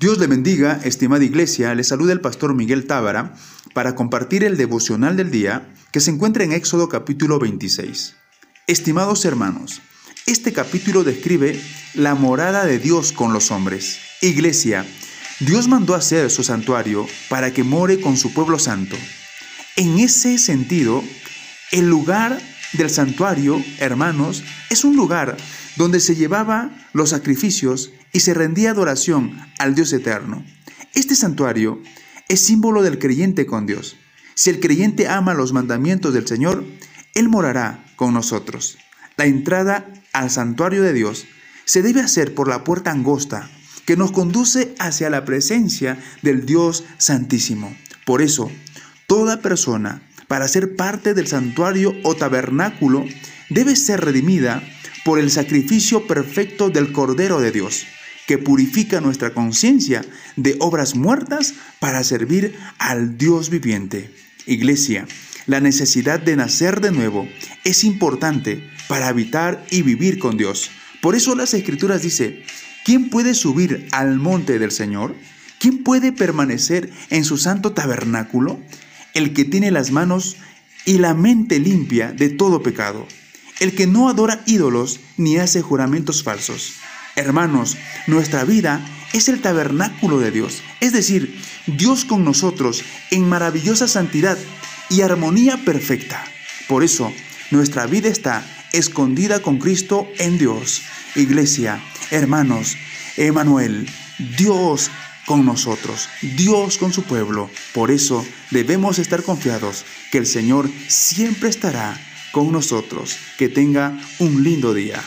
Dios le bendiga, estimada iglesia. Le saluda el pastor Miguel Tábara para compartir el devocional del día que se encuentra en Éxodo capítulo 26. Estimados hermanos, este capítulo describe la morada de Dios con los hombres. Iglesia, Dios mandó hacer su santuario para que more con su pueblo santo. En ese sentido, el lugar del santuario, hermanos, es un lugar donde se llevaba los sacrificios y se rendía adoración al Dios eterno. Este santuario es símbolo del creyente con Dios. Si el creyente ama los mandamientos del Señor, Él morará con nosotros. La entrada al santuario de Dios se debe hacer por la puerta angosta que nos conduce hacia la presencia del Dios Santísimo. Por eso, toda persona, para ser parte del santuario o tabernáculo, debe ser redimida por el sacrificio perfecto del Cordero de Dios que purifica nuestra conciencia de obras muertas para servir al Dios viviente. Iglesia, la necesidad de nacer de nuevo es importante para habitar y vivir con Dios. Por eso las escrituras dice, ¿quién puede subir al monte del Señor? ¿Quién puede permanecer en su santo tabernáculo? El que tiene las manos y la mente limpia de todo pecado, el que no adora ídolos ni hace juramentos falsos Hermanos, nuestra vida es el tabernáculo de Dios, es decir, Dios con nosotros en maravillosa santidad y armonía perfecta. Por eso, nuestra vida está escondida con Cristo en Dios. Iglesia, hermanos, Emanuel, Dios con nosotros, Dios con su pueblo. Por eso debemos estar confiados que el Señor siempre estará con nosotros. Que tenga un lindo día.